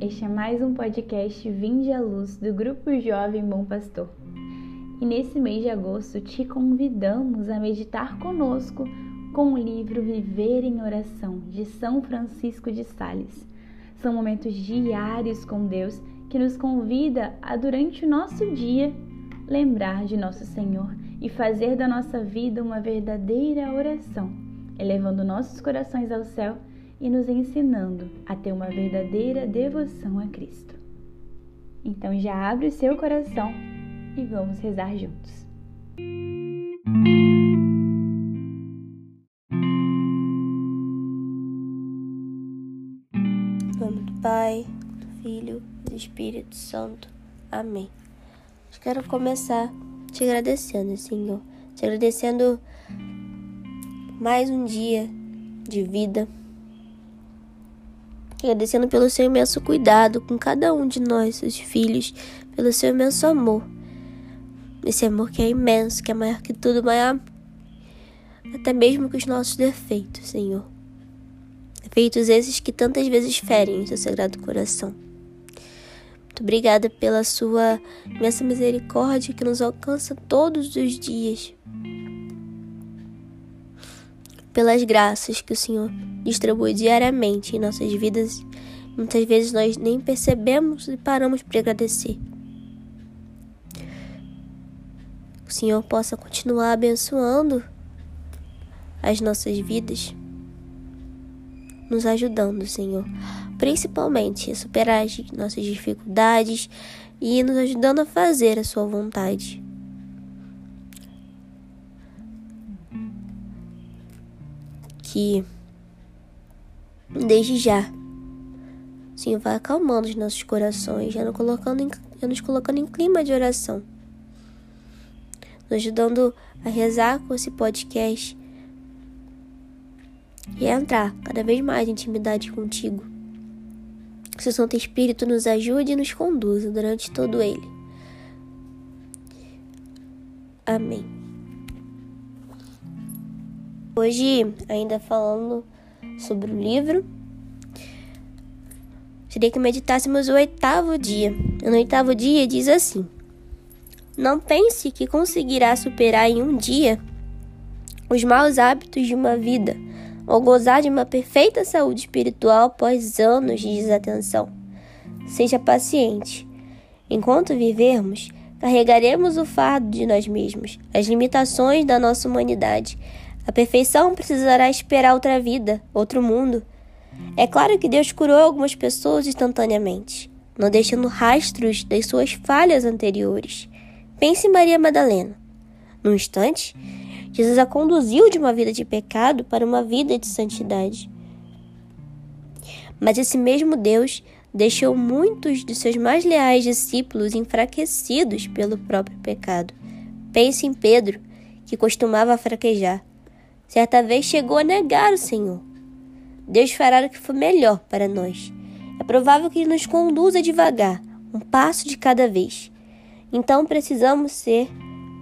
Este é mais um podcast Vinde à Luz do Grupo Jovem Bom Pastor. E nesse mês de agosto te convidamos a meditar conosco com o livro Viver em Oração de São Francisco de Sales. São momentos diários com Deus que nos convida a, durante o nosso dia, lembrar de nosso Senhor e fazer da nossa vida uma verdadeira oração, elevando nossos corações ao céu e nos ensinando a ter uma verdadeira devoção a Cristo. Então já abre o seu coração e vamos rezar juntos. Em nome do Pai, do Filho do Espírito Santo. Amém. Quero começar te agradecendo, Senhor. Te agradecendo mais um dia de vida agradecendo pelo seu imenso cuidado com cada um de nós, seus filhos, pelo seu imenso amor. Esse amor que é imenso, que é maior que tudo, maior até mesmo que os nossos defeitos, Senhor. Defeitos esses que tantas vezes ferem o seu sagrado coração. Muito obrigada pela sua imensa misericórdia que nos alcança todos os dias. Pelas graças que o Senhor distribui diariamente em nossas vidas. Muitas vezes nós nem percebemos e paramos para agradecer. O Senhor possa continuar abençoando as nossas vidas, nos ajudando, Senhor, principalmente a superar as nossas dificuldades e nos ajudando a fazer a Sua vontade. Que desde já. Sim, vai acalmando os nossos corações, já nos colocando em, já nos colocando em clima de oração. Nos ajudando a rezar com esse podcast e a entrar cada vez mais em intimidade contigo. Que o Santo Espírito nos ajude e nos conduza durante todo ele. Amém. Hoje, ainda falando sobre o livro. Seria que meditássemos o oitavo dia. No oitavo dia diz assim: Não pense que conseguirá superar em um dia os maus hábitos de uma vida ou gozar de uma perfeita saúde espiritual após anos de desatenção. Seja paciente. Enquanto vivermos, carregaremos o fardo de nós mesmos, as limitações da nossa humanidade a perfeição precisará esperar outra vida, outro mundo. É claro que Deus curou algumas pessoas instantaneamente, não deixando rastros das suas falhas anteriores. Pense em Maria Madalena. Num instante, Jesus a conduziu de uma vida de pecado para uma vida de santidade. Mas esse mesmo Deus deixou muitos de seus mais leais discípulos enfraquecidos pelo próprio pecado. Pense em Pedro, que costumava fraquejar. Certa vez chegou a negar o Senhor. Deus fará o que for melhor para nós. É provável que Ele nos conduza devagar, um passo de cada vez. Então precisamos ser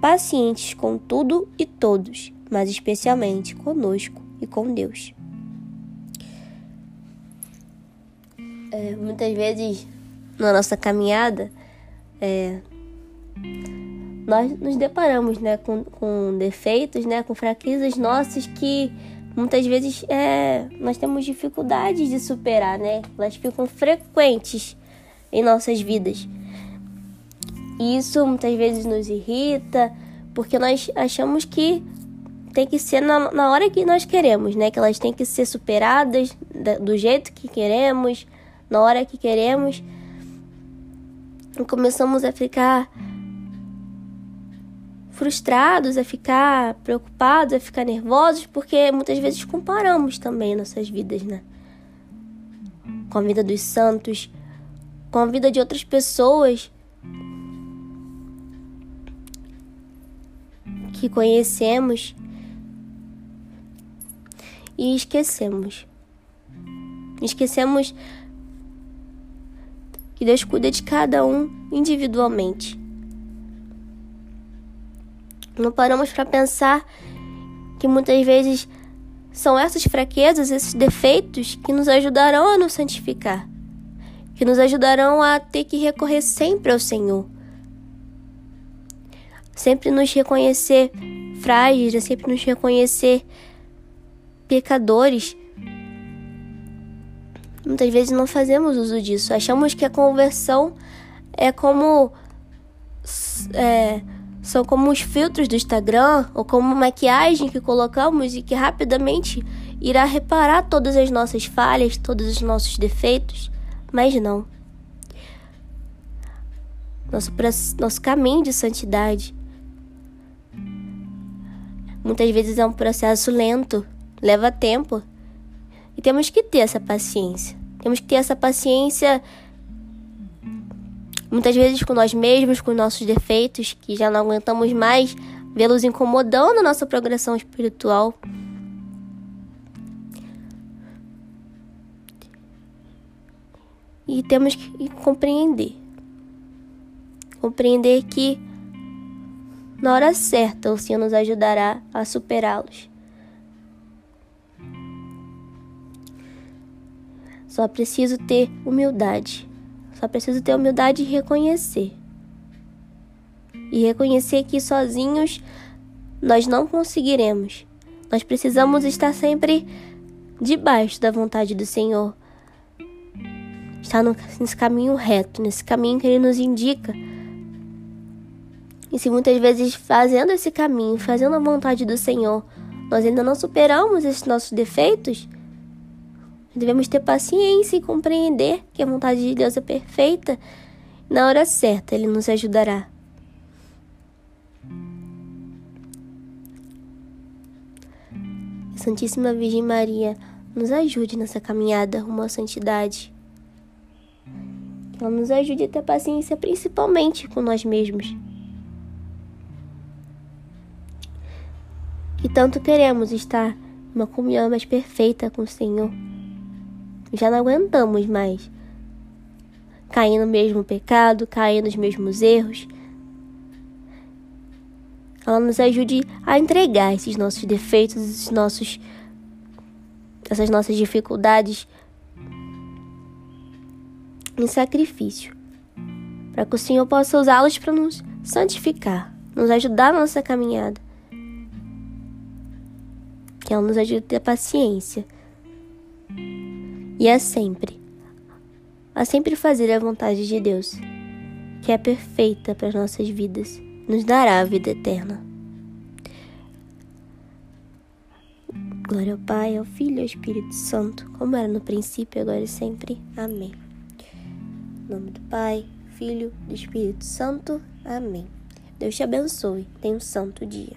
pacientes com tudo e todos, mas especialmente conosco e com Deus. É, muitas vezes na nossa caminhada, é, nós nos deparamos né, com, com defeitos, né, com fraquezas nossas que muitas vezes é, nós temos dificuldades de superar, né? Elas ficam frequentes em nossas vidas. E isso muitas vezes nos irrita, porque nós achamos que tem que ser na, na hora que nós queremos, né? Que elas têm que ser superadas do jeito que queremos, na hora que queremos. E começamos a ficar frustrados, a ficar preocupados, a ficar nervosos, porque muitas vezes comparamos também nossas vidas, né? Com a vida dos santos, com a vida de outras pessoas que conhecemos e esquecemos. Esquecemos que Deus cuida de cada um individualmente. Não paramos para pensar que muitas vezes são essas fraquezas, esses defeitos que nos ajudarão a nos santificar, que nos ajudarão a ter que recorrer sempre ao Senhor. Sempre nos reconhecer frágeis, sempre nos reconhecer pecadores. Muitas vezes não fazemos uso disso. Achamos que a conversão é como. É, são como os filtros do Instagram ou como maquiagem que colocamos e que rapidamente irá reparar todas as nossas falhas, todos os nossos defeitos, mas não. Nosso, nosso caminho de santidade muitas vezes é um processo lento, leva tempo. E temos que ter essa paciência. Temos que ter essa paciência muitas vezes com nós mesmos, com nossos defeitos, que já não aguentamos mais vê-los incomodando a nossa progressão espiritual. E temos que compreender. Compreender que na hora certa o Senhor nos ajudará a superá-los. Só preciso ter humildade. Só preciso ter humildade e reconhecer. E reconhecer que sozinhos nós não conseguiremos. Nós precisamos estar sempre debaixo da vontade do Senhor. Estar nesse caminho reto, nesse caminho que Ele nos indica e se muitas vezes fazendo esse caminho, fazendo a vontade do Senhor, nós ainda não superamos esses nossos defeitos, devemos ter paciência e compreender que a vontade de Deus é perfeita. Na hora certa, Ele nos ajudará. Santíssima Virgem Maria, nos ajude nessa caminhada rumo à santidade. Que ela nos ajude a ter paciência, principalmente com nós mesmos. que tanto queremos estar numa comunhão mais perfeita com o Senhor. Já não aguentamos mais cair no mesmo pecado, cair nos mesmos erros. Ela nos ajude a entregar esses nossos defeitos, esses nossos, essas nossas dificuldades em sacrifício, para que o Senhor possa usá-los para nos santificar, nos ajudar na nossa caminhada que ela nos ajude a ter paciência. E a sempre, a sempre fazer a vontade de Deus, que é perfeita para as nossas vidas, nos dará a vida eterna. Glória ao Pai, ao Filho e ao Espírito Santo, como era no princípio, agora e sempre. Amém. Em nome do Pai, Filho e Espírito Santo. Amém. Deus te abençoe. Tenha um santo dia.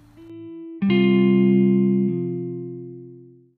Thank you.